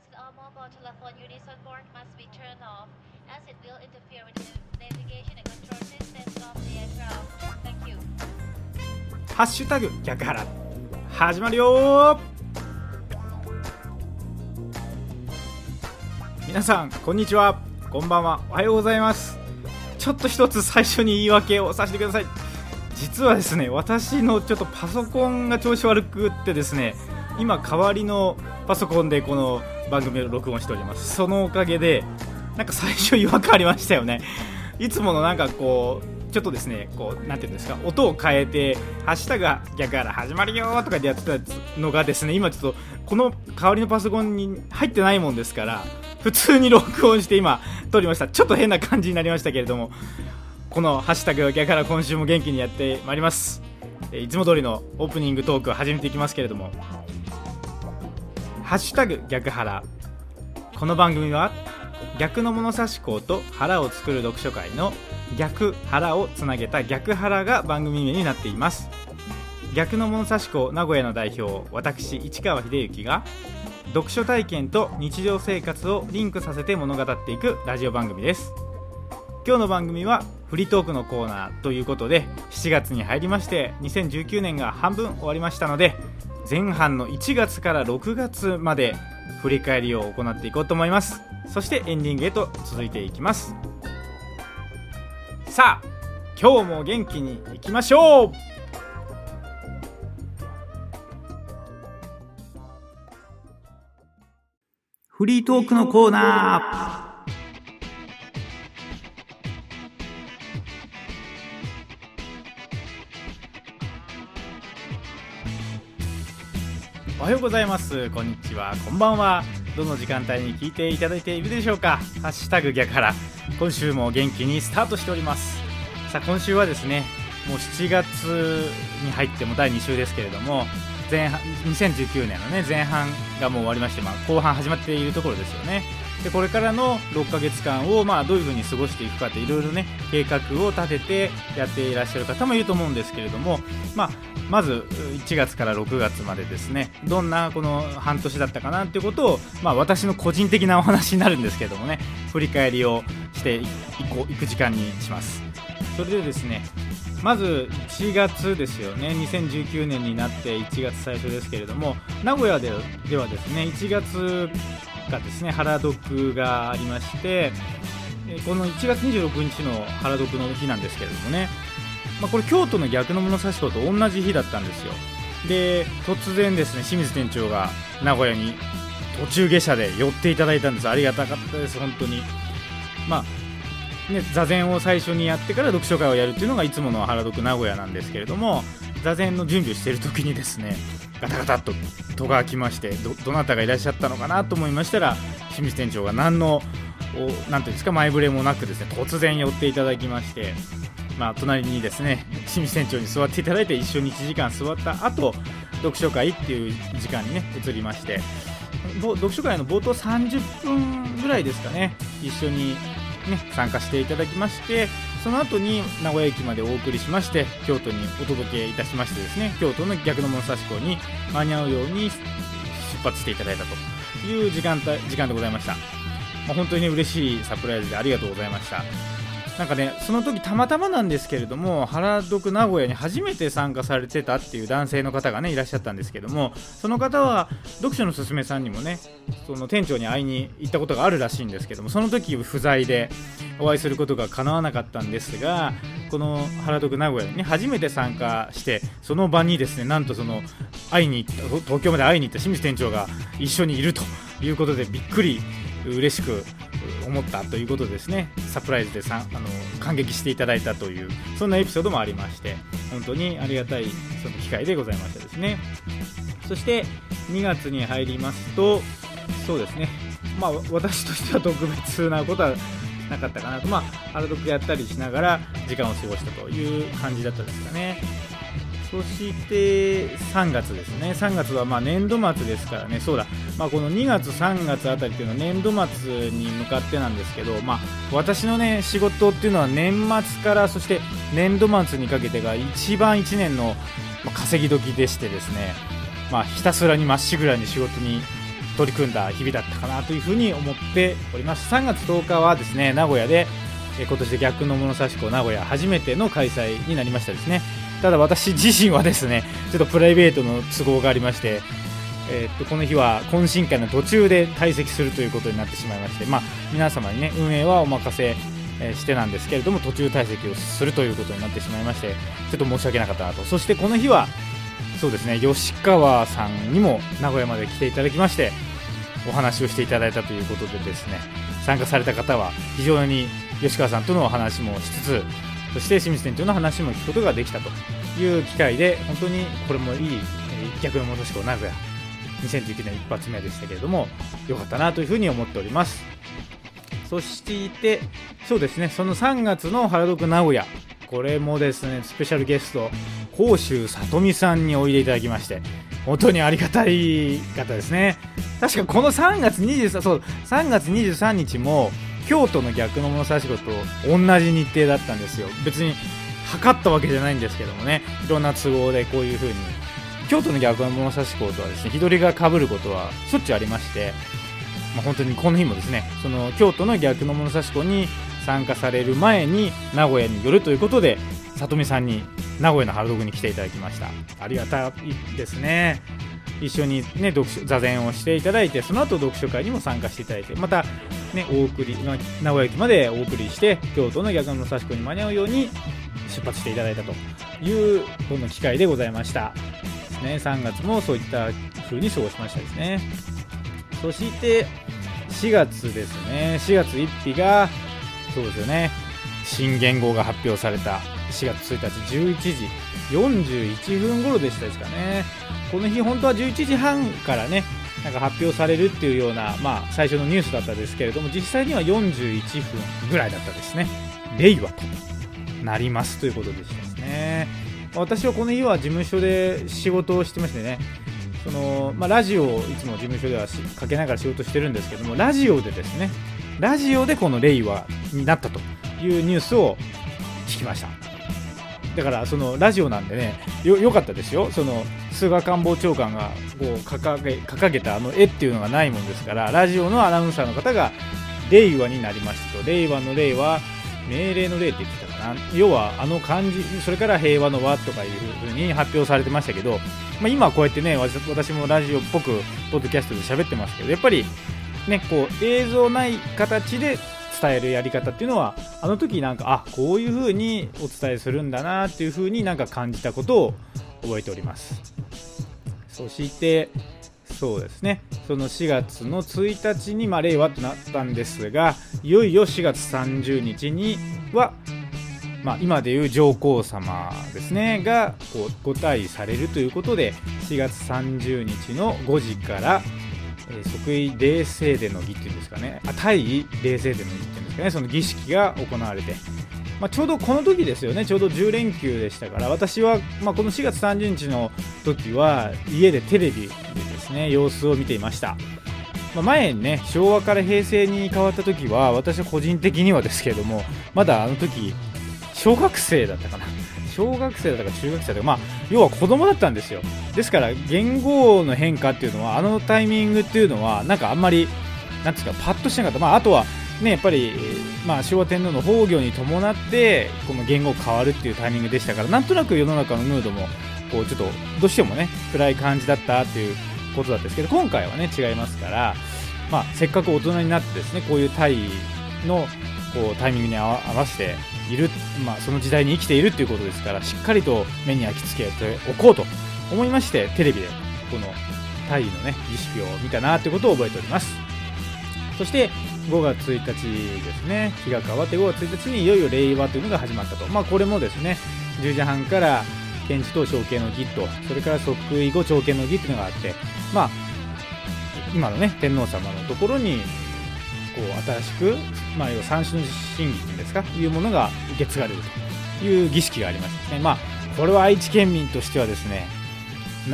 devices or mobile telephone unison board must be turned off as it will interfere with the navigation and control systems of the aircraft. Thank you. ハッシュタグ逆腹始まるよ皆さんこんにちはこんばんはおはようございますちょっと一つ最初に言い訳をさせてください実はですね私のちょっとパソコンが調子悪くってですね今代わりのパソコンでこの番組を録音しております。そのおかげでなんか最初違和感ありましたよね。いつものなんかこうちょっとですねこうなていうんですか音を変えて「ハッシュタグ逆から始まるよ」とかでやってたのがですね今ちょっとこの代わりのパソコンに入ってないもんですから普通に録音して 今撮りました。ちょっと変な感じになりましたけれどもこの「ハッシュタグ逆から今週も元気にやってまいります。いつも通りのオープニングトークを始めていきますけれども「ハッシュタグ逆腹」この番組は逆の物差し校と腹を作る読書会の逆腹をつなげた逆腹が番組名になっています。逆の物差し校名古屋の代表私市川秀幸が読書体験と日常生活をリンクさせて物語っていくラジオ番組です。今日の番組はフリートークのコーナーということで7月に入りまして2019年が半分終わりましたので前半の1月から6月まで振り返りを行っていこうと思います。そしてエンディングへと続いていきます。さあ今日も元気にいきましょう。フリートークのコーナー。はようございます。こんにちは。こんばんは。どの時間帯に聞いていただいているでしょうか。ハッシュタグ逆から。今週も元気にスタートしております。さあ今週はですねもう7月に入っても第2週ですけれども前半2019年のね前半がもう終わりまして、まあ、後半始まっているところですよね。でこれからの6ヶ月間をまあどういうふうに過ごしていくかっていろいろね計画を立ててやっていらっしゃる方もいると思うんですけれども、まあ、まず1月から6月までですねどんなこの半年だったかなっていうことを、まあ、私の個人的なお話になるんですけれどもね振り返りをしていこういく時間にします。それでですねまず1月ですよね2019年になって1月最初ですけれども名古屋ではですね1月がですね原読がありましてこの1月26日の原読の日なんですけれどもね、まあ、これ京都の逆の物差し子と同じ日だったんですよ。で突然ですね清水店長が名古屋に途中下車で寄っていただいたんです。ありがたかったです本当に。まあね、座禅を最初にやってから読書会をやるっていうのがいつもの原読名古屋なんですけれども座禅の準備をしている時にですねガタガタと戸が開きましてどなたがいらっしゃったのかなと思いましたら清水店長が何のおなんていうんですか前触れもなくですね突然寄っていただきまして、まあ、隣にですね清水店長に座っていただいて一緒に1時間座った後読書会っていう時間にね移りまして読書会の冒頭30分ぐらいですかね一緒にね、参加していただきましてその後に名古屋駅までお送りしまして京都にお届けいたしましてですね京都の逆の物差し港に間に合うように出発していただいたという時間時間でございました、まあ、本当に嬉しいサプライズでありがとうございました。なんかねその時たまたまなんですけれども原宿名古屋に初めて参加されてたっていう男性の方がねいらっしゃったんですけどもその方は読書のすすめさんにもねその店長に会いに行ったことがあるらしいんですけどもその時不在でお会いすることが叶わなかったんですがこの原宿名古屋に、初めて参加してその場にですねなんとその会いに行った東京まで会いに行った清水店長が一緒にいるということでびっくり嬉しく思ったということですね。サプライズでさあの感激していただいたというそんなエピソードもありまして本当にありがたいその機会でございましたですね。そして2月に入りますとそうですね。まあ私としては特別なことはなかったかなと。まあ原読やったりしながら時間を過ごしたという感じだったですかね。そして3月ですね、3月はま年度末ですからね、そうだ、まあ、この2月、3月あたりっていうのは年度末に向かってなんですけど、まあ、私のね仕事っていうのは年末からそして年度末にかけてが一番1年の稼ぎ時でしてですね、まあ、ひたすらにまっしぐらに仕事に取り組んだ日々だったかなというふうに思っております。3月10日はですね名古屋でえ今年で逆の物差し子名古屋初めての開催になりましたですね。ただ私自身はですねちょっとプライベートの都合がありましてえー、っとこの日は懇親会の途中で退席するということになってしまいまして、まあ、皆様にね運営はお任せしてなんですけれども途中退席をするということになってしまいましてちょっと申し訳なかったなと。そしてこの日はそうですね吉川さんにも名古屋まで来ていただきましてお話をしていただいたということでですね参加された方は非常に吉川さんとのお話もしつつそして清水店長の話も聞くことができたという機会で本当にこれもいい逆の元志向名古屋2019年一発目でしたけれども良かったなというふうに思っております。そしてそうですねその3月の原宿名古屋これもですねスペシャルゲスト甲州さとみさんにおいでいただきまして本当にありがたい方ですね。確かこの3月23そう3月23日も京都の逆の物差し子と同じ日程だったんですよ。別に測ったわけじゃないんですけどもね。いろんな都合でこういう風に。京都の逆の物差し子とはですね日取りがかぶることはしょっちゅうありまして。まあ、本当にこの日もですねその京都の逆の物差し子に参加される前に名古屋に寄るということで里見さんに名古屋のハルドグに来ていただきました。ありがたいですね。一緒にね読書座禅をしていただいてその後読書会にも参加していただいてまたねお送り名古屋駅までお送りして京都の逆の物差し子に間に合うように出発していただいたというこの機会でございました。ね。3月もそういった風に過ごしましたですね。そして4月ですね。4月1日がそうですよね。新元号が発表された。4月1日11時41分頃でしたですかね。この日本当は11時半からねなんか発表されるっていうような、まあ、最初のニュースだったですけれども実際には41分ぐらいだったですね。令和となりますということでしたね。私はこの日は事務所で仕事をしてましてねその、まあ、ラジオをいつも事務所ではかけながら仕事してるんですけどもラジオでですねラジオでこの令和になったというニュースを聞きました。だからそのラジオなんでねよよかったですよ。その菅官房長官がこう掲げ掲げたあの絵っていうのがないもんですからラジオのアナウンサーの方が令和になりましたと。令和の令は命令の令って言ってたかな。要はあの漢字それから平和の和とかいうふうに発表されてましたけど、まあ、今こうやってね私もラジオっぽくポッドキャストで喋ってますけどやっぱりねこう映像ない形で伝えるやり方っていうのはあの時なんかあこういう風にお伝えするんだなっていう風になんか感じたことを覚えております。そしてそうですね。その4月の1日に、まあ、令和となったんですがいよいよ4月30日には、まあ、今でいう上皇様ですねがこうご退位されるということで4月30日の5時からえ即位冷静殿の儀っていうんですかね、あ対位冷静殿の儀っていうんですかね、その儀式が行われて、まあ、ちょうどこの時ですよね、ちょうど10連休でしたから、私は、まあ、この4月30日の時は、家でテレビでですね、様子を見ていました。まあ、前にね、昭和から平成に変わった時は、私は個人的にはですけれども、まだあの時、小学生だったかな。小学生だったか中学生だったか、まあ、要は子供だったんですよ。ですから、言語の変化っていうのは、あのタイミングっていうのは、なんかあんまり、なんですか、パッとしなかった。まあ、あとは、ね、やっぱり、まあ、昭和天皇の崩御に伴って、この言語変わるっていうタイミングでしたから、なんとなく世の中のムードも、こう、ちょっと、どうしてもね、暗い感じだったっていうことだったんですけど、今回はね、違いますから、まあ、せっかく大人になってですね、こういうタイの、こう、タイミングに合わせて、いる、まあ、その時代に生きているということですからしっかりと目に焼き付けておこうと思いましてテレビでこのタイのね儀式を見たなということを覚えております。そして5月1日ですね。日が変わって5月1日にいよいよ令和というのが始まったと。まあこれもですね10時半から検事と承継の儀とそれから即位後朝見の儀というのがあってまあ今のね天皇様のところにこう新しく、まあ、要は三種の神儀というんですかいうものが受け継がれるという儀式がありまして、まあ、これは愛知県民としてはですね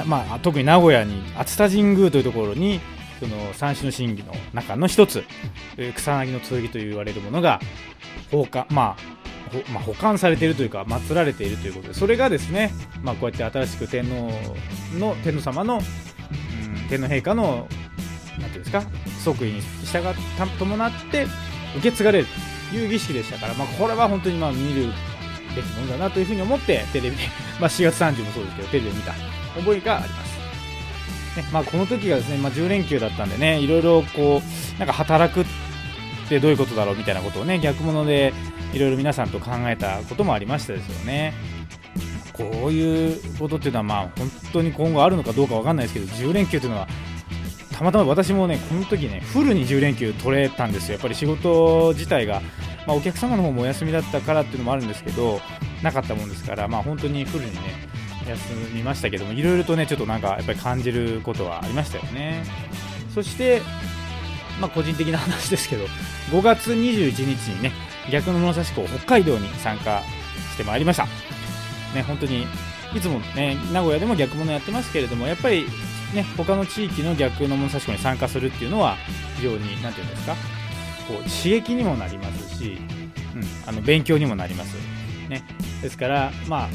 まあ、特に名古屋に熱田神宮というところにその三種の神儀の中の一つ草薙の剣と言われるものが放火、まあ、まあ、保管されているというか祀られているということでそれがですね、まあ、こうやって新しく天皇の天皇様の、うん、天皇陛下のなんていうんですか即位に従った伴って受け継がれるという儀式でしたから、まあ、これは本当にまあ見るべきものだなというふうに思ってテレビで、まあ、4月30もそうですけどテレビで見た覚えがあります。ねまあ、この時がですね、まあ、10連休だったんでねいろいろこうなんか働くってどういうことだろうみたいなことをね逆物でいろいろ皆さんと考えたこともありましたですよね。こういうことっていうのはまあ本当に今後あるのかどうかわかんないですけど10連休というのはたまたま私もねこの時ねフルに10連休取れたんですよ。やっぱり仕事自体が、まあ、お客様の方もお休みだったからっていうのもあるんですけどなかったもんですからまあ本当にフルにね休みましたけどもいろいろとねちょっとなんかやっぱり感じることはありましたよね。そしてまあ個人的な話ですけど5月21日にね逆の物差し港北海道に参加してまいりました。ね、本当にいつもね名古屋でも逆物やってますけれどもやっぱりね他の地域の逆の物差し子に参加するっていうのは非常に何て言うんですかこう刺激にもなりますし、うん、あの勉強にもなります、ね、ですからまあ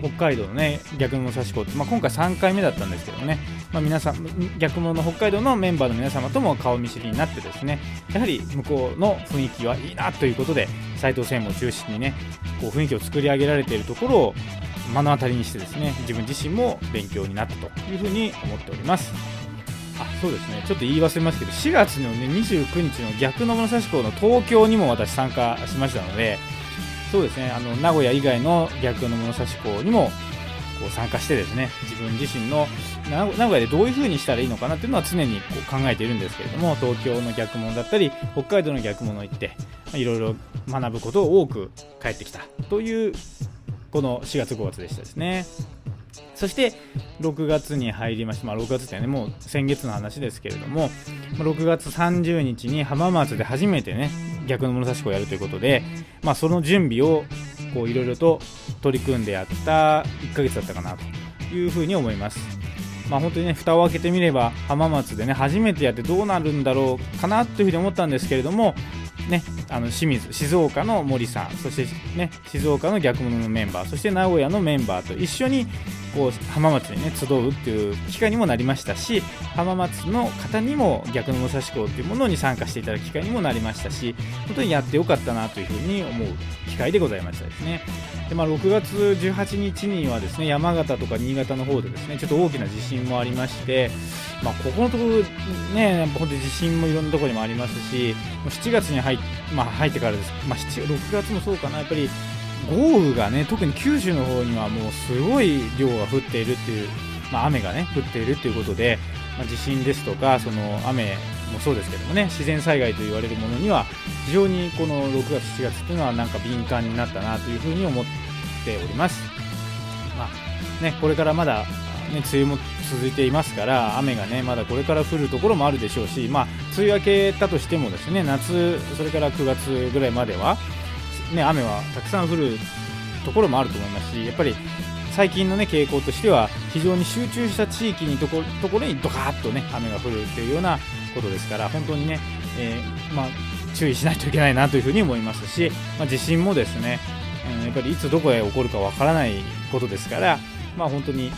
北海道のね逆物差し子って、まあ、今回3回目だったんですけどね、まあ、皆さん逆物の北海道のメンバーの皆様とも顔見知りになってですねやはり向こうの雰囲気はいいなということで斉藤専務を中心にねこう雰囲気を作り上げられているところを目の当たりにしてですね自分自身も勉強になったというふうに思っております。あそうですね。ちょっと言い忘れますけど4月の、ね、29日の逆の物差し校の東京にも私参加しましたのでそうですね。あの名古屋以外の逆の物差し校にもこう参加してですね自分自身の名古屋でどういう風にしたらいいのかなっていうのは常にこう考えているんですけれども東京の逆物だったり北海道の逆物行っていろいろ学ぶことを多く帰ってきたというこの4月5月でしたですねそして6月に入りまして、まあ、6月ってねもう先月の話ですけれども6月30日に浜松で初めてね逆の物差し子をやるということで、まあ、その準備をこういろいろと取り組んでやった1ヶ月だったかなというふうに思います。まあ、本当にね蓋を開けてみれば浜松でね初めてやってどうなるんだろうかなというふうに思ったんですけれどもね、あの清水静岡の森さんそして、ね、静岡の逆物のメンバーそして名古屋のメンバーと一緒にこう浜松に、ね、集うっていう機会にもなりましたし浜松の方にも逆の武蔵校というものに参加していただく機会にもなりましたし本当にやってよかったなというふうに思う機会でございましたですね。で、まあ、6月18日にはですね山形とか新潟の方でですねちょっと大きな地震もありましてまあ、ここのところねやっぱ本当に地震もいろんなところにもありますし7月に入,、まあ、入ってからです、まあ、7 6月もそうかなやっぱり豪雨がね特に九州の方にはもうすごい量が降っているっていう、まあ、雨がね降っているということで、まあ、地震ですとかその雨もそうですけどもね自然災害と言われるものには非常にこの6月7月っていうのはなんか敏感になったなというふうに思っております。まあね、これからまだね、梅雨も続いていますから雨がねまだこれから降るところもあるでしょうし、まあ、梅雨明けたとしてもですね夏、それから9月ぐらいまでは、ね、雨はたくさん降るところもあると思いますしやっぱり最近の、ね、傾向としては非常に集中した地域にとこところにドカーッと、ね、雨が降るというようなことですから本当にね、えー、まあ、注意しないといけないなというふに思いますし、まあ、地震もですね、えー、やっぱりいつどこへ起こるかわからないことですから、まあ、本当に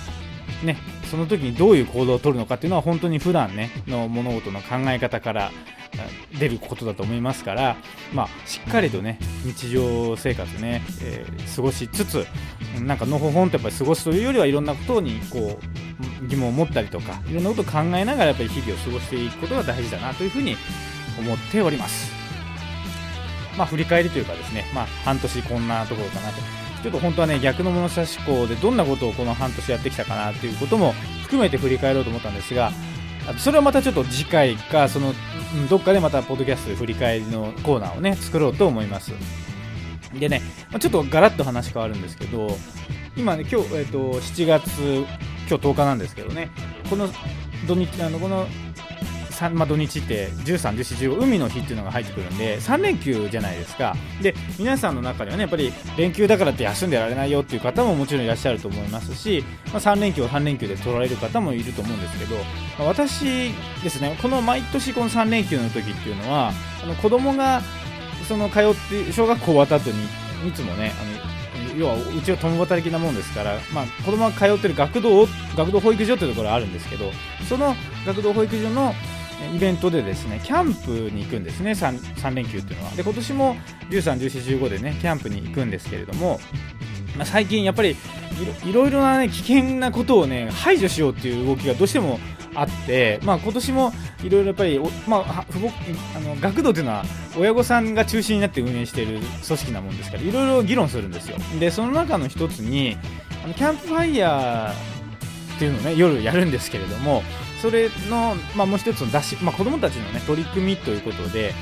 ね、その時にどういう行動をとるのかっていうのは本当に普段ねの物事の考え方から出ることだと思いますから、まあ、しっかりとね日常生活ね、えー、過ごしつつなんかのほほんとやっぱり過ごすというよりはいろんなことにこう疑問を持ったりとかいろんなことを考えながらやっぱり日々を過ごしていくことが大事だなというふうに思っております。まあ、振り返りというかですね、まあ、半年こんなところかなと。ちょっと本当はね逆の物差し校でどんなことをこの半年やってきたかなということも含めて振り返ろうと思ったんですがそれはまたちょっと次回かそのどっかでまたポッドキャストで振り返りのコーナーをね作ろうと思います。でねちょっとガラッと話変わるんですけど今ね今日、えーと、と7月今日10日なんですけどねこの土日あのこのまあ、土日って13、14、15海の日っていうのが入ってくるんで3連休じゃないですか。で皆さんの中にはねやっぱり連休だからって休んでられないよっていう方ももちろんいらっしゃると思いますし、まあ、3連休を3連休で取られる方もいると思うんですけど、まあ、私ですねこの毎年この3連休の時っていうのはあの子供がその通って小学校終わった後にいつもねあの要はうちは共働きなもんですから、まあ、子供が通ってる学童学童保育所というところがあるんですけどその学童保育所のイベントでですねキャンプに行くんですね 3, 3連休っていうのは。で今年も13、14、15でねキャンプに行くんですけれども、まあ、最近やっぱりいろいろな、ね、危険なことをね排除しようっていう動きがどうしてもあって、まあ、今年もいろいろやっぱり、まあ、あの学童というのは親御さんが中心になって運営している組織なもんですからいろいろ議論するんですよ。でその中の一つにあのキャンプファイヤーっていうのをね夜やるんですけれどもそれの、まあ、もう一つの出し、まあ、子供たちのね取り組みということで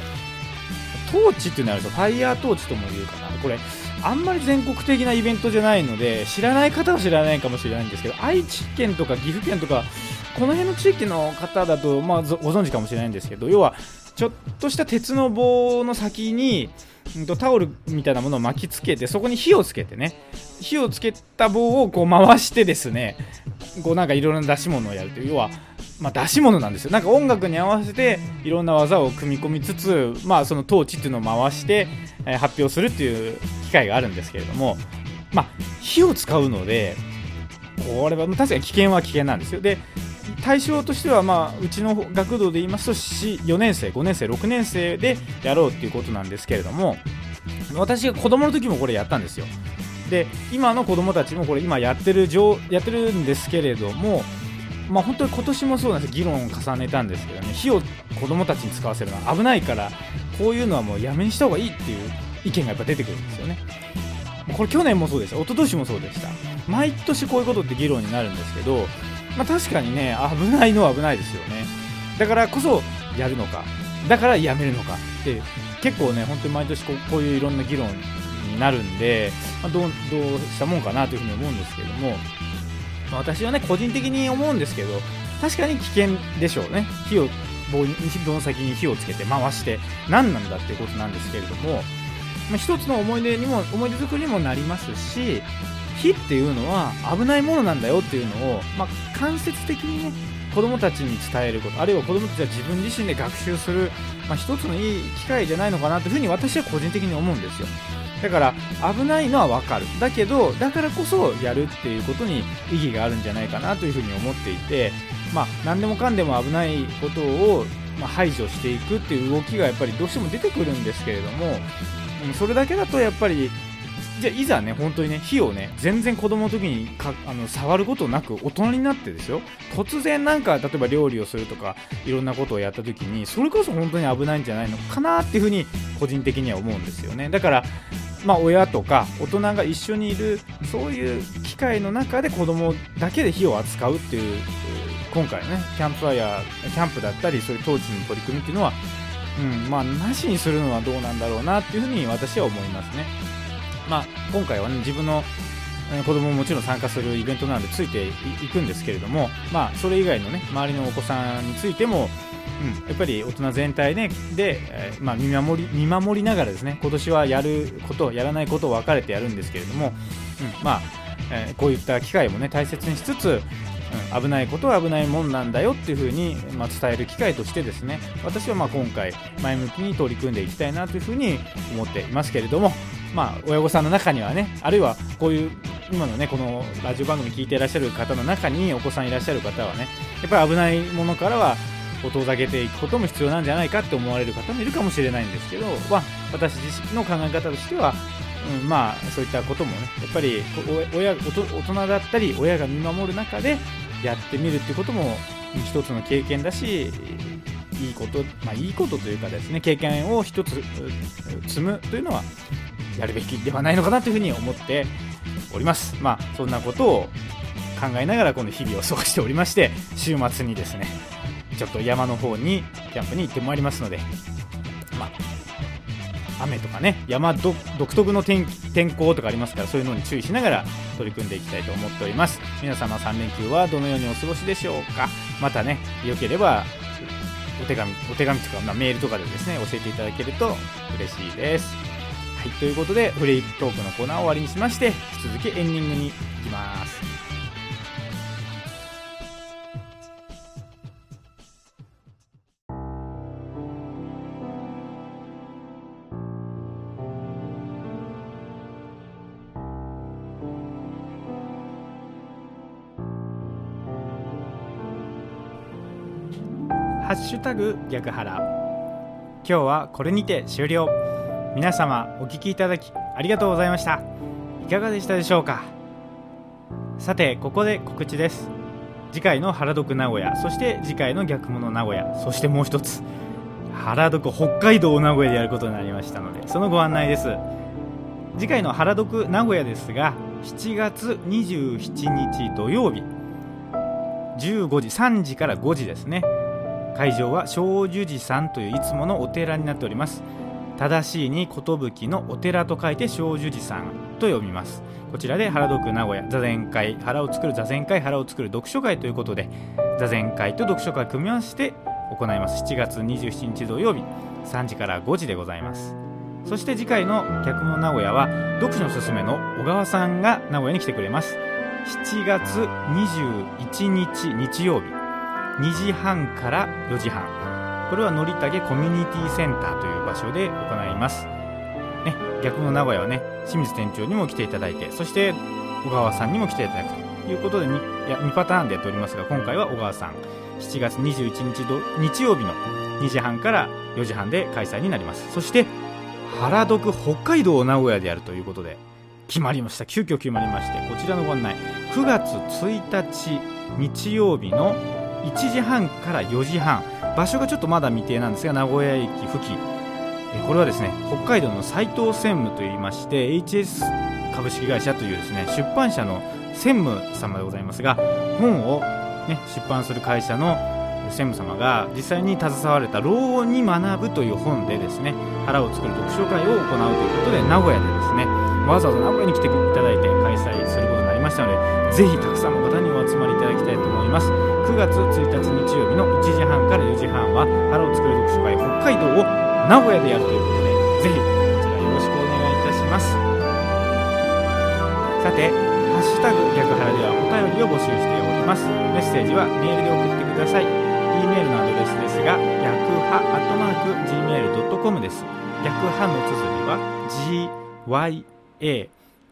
トーチっていうのあるとファイヤートーチとも言うかな。これあんまり全国的なイベントじゃないので知らない方は知らないかもしれないんですけど愛知県とか岐阜県とかこの辺の地域の方だと、まあ、ご存知かもしれないんですけど要はちょっとした鉄の棒の先にタオルみたいなものを巻きつけてそこに火をつけてね火をつけた棒をこう回してですねこうなんかいろいろな出し物をやるという。要は、まあ、出し物なんですよ。なんか音楽に合わせていろんな技を組み込みつつ、まあ、そのトーチっていうのを回して、え、発表するっていう機会があるんですけれども、まあ、火を使うのでこれは確かに危険は危険なんですよ。で対象としては、まあ、うちの学童で言いますと4年生5年生6年生でやろうっていうことなんですけれども私が子供の時もこれやったんですよ。で今の子供たちもこれ今やってるやってるんですけれどもまあ、本当に今年もそうなんです。議論を重ねたんですけどね。火を子供たちに使わせるのは危ないからこういうのはもうやめにした方がいいっていう意見がやっぱ出てくるんですよね。これ去年もそうでした。一昨年もそうでした。毎年こういうことって議論になるんですけどまあ、確かにね危ないのは危ないですよね。だからこそやるのか。だからやめるのか。って結構ね本当に毎年こうこういういろんな議論になるんで、まあ、どうどうしたもんかなというふうに思うんですけども、まあ、私はね個人的に思うんですけど確かに危険でしょうね。火を棒に棒の先に火をつけて回して何なんだっていうことなんですけれども、まあ、一つの思い出にも思い出作りにもなりますし火っていうのは危ないものなんだよっていうのを、まあ、間接的にね子供たちに伝えることあるいは子供たちは自分自身で学習する、まあ、一つのいい機会じゃないのかなというふうに私は個人的に思うんですよ。だから危ないのは分かる。だけどだからこそやるっていうことに意義があるんじゃないかなというふうに思っていてまあ何でもかんでも危ないことをま排除していくっていう動きがやっぱりどうしても出てくるんですけれどもそれだけだとやっぱりじゃいざね本当にね火をね全然子供の時にかあの触ることなく大人になってですよ。突然なんか例えば料理をするとかいろんなことをやった時にそれこそ本当に危ないんじゃないのかなっていうふうに個人的には思うんですよね。だからまあ、親とか大人が一緒にいるそういう機会の中で子供だけで火を扱うっていう今回ねキャンプファイヤーキャンプだったりそういう当時の取り組みっていうのは、うんまあ、なしにするのはどうなんだろうなっていうふうに私は思いますね。まあ、今回は、ね、自分の子供ももちろん参加するイベントなのでついていくんですけれども、まあ、それ以外の、ね、周りのお子さんについても、うん、やっぱり大人全体、ね、で、えー、まあ、見守り見守りながらですね今年はやることやらないことを分かれてやるんですけれども、うんまあえー、こういった機会も、ね、大切にしつつ、うん、危ないことは危ないもんなんだよっていうふうに、まあ、伝える機会としてですね私はまあ今回前向きに取り組んでいきたいなというふうに思っていますけれども、まあ、親御さんの中にはねあるいはこういう今のねこのラジオ番組聞いていらっしゃる方の中にお子さんいらっしゃる方はねやっぱり危ないものからはを遠ざけていくことも必要なんじゃないかって思われる方もいるかもしれないんですけど、まあ、私自身の考え方としては、うん、まあそういったこともねやっぱり親大人だったり親が見守る中でやってみるっていうことも一つの経験だしいいこと、まあ、いいことというかですね経験を一つ積むというのはやるべきではないのかなというふうに思っております。まあそんなことを考えながらこの日々を過ごしておりまして週末にですねちょっと山の方にキャンプに行ってまいりますのでまあ雨とかね山独特の天天候とかありますからそういうのに注意しながら取り組んでいきたいと思っております。皆様3連休はどのようにお過ごしでしょうか？またね良ければお手紙お手紙とか、まあ、メールとかでですね教えていただけると嬉しいです。はい、ということで、フリートークのコーナーを終わりにしまして、引き続きエンディングに行きます。ハッシュタグ逆腹今日はこれにて終了。皆様お聞きいただきありがとうございました。いかがでしたでしょうか？さてここで告知です。次回の原読名古屋そして次回の逆物名古屋そしてもう一つ。原読北海道名古屋でやることになりましたのでそのご案内です。次回の原読名古屋ですが7月27日土曜日15時3時から5時ですね。会場は正寿寺さんといういつものお寺になっております。正しいに寿のお寺と書いて正寿寺さんと読みます。こちらで原読名古屋座禅会腹を作る座禅会腹を作る読書会ということで座禅会と読書会組み合わせて行います。7月27日土曜日3時から5時でございます。そして次回の客の名古屋は読書のすすめの小川さんが名古屋に来てくれます。7月21日日曜日。2時半から4時半。これはのりたけコミュニティセンターという場所で行います。ね逆の名古屋はね清水店長にも来ていただいてそして小川さんにも来ていただくということで 2, いや2パターンでやっておりますが今回は小川さん。7月21日日曜日の2時半から4時半で開催になります。そして原読北海道名古屋でやるということで決まりました。急遽決まりましてこちらのご案内。9月1日日曜日の1時半から4時半。場所がちょっとまだ未定なんですが名古屋駅付近。これはですね北海道の斉藤専務といいまして HS 株式会社というですね出版社の専務様でございますが本を、ね、出版する会社の専務様が実際に携われた「老後に学ぶ」という本でですね腹を作る読書会を行うということで名古屋でですねわざわざ名古屋に来ていただいて開催することましたのでぜひたくさんの方にお集まりいただきたいと思います。9月1日日曜日の1時半から4時半は腹を作る読書会北海道を名古屋でやるということでぜひこちらよろしくお願いいたします。さてハッシュタグ逆腹ではお便りを募集しております。メッセージはメールで送ってください。E メールのアドレスですが逆派アットマーク Gmail.com です。逆派の綴りは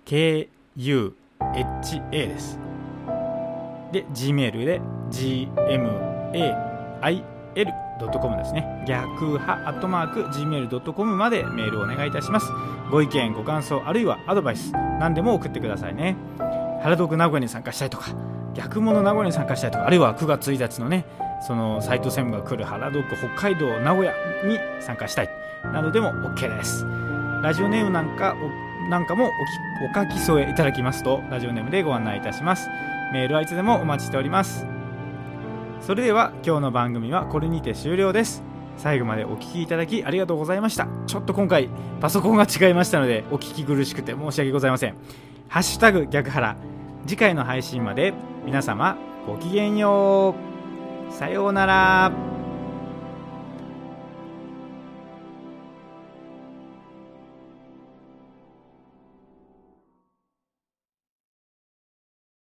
GYAKU HA です。で Gmail で gmail.com ですね。逆派アットマーク gmail.com までメールをお願いいたします。ご意見ご感想あるいはアドバイス何でも送ってくださいね。原読名古屋に参加したいとか逆物名古屋に参加したいとかあるいは9月1日のねその斉藤専務が来る原読北海道名古屋に参加したい。などでも OK です。ラジオネームなんかなんかもおお書き添えいただきますとラジオネームでご案内いたします。メールはいつでもお待ちしております。それでは今日の番組はこれにて終了です。最後までお聴きいただきありがとうございました。ちょっと今回パソコンが違いましたのでお聞き苦しくて申し訳ございません。ハッシュタグ逆腹次回の配信まで皆様ごきげんよう。さようなら。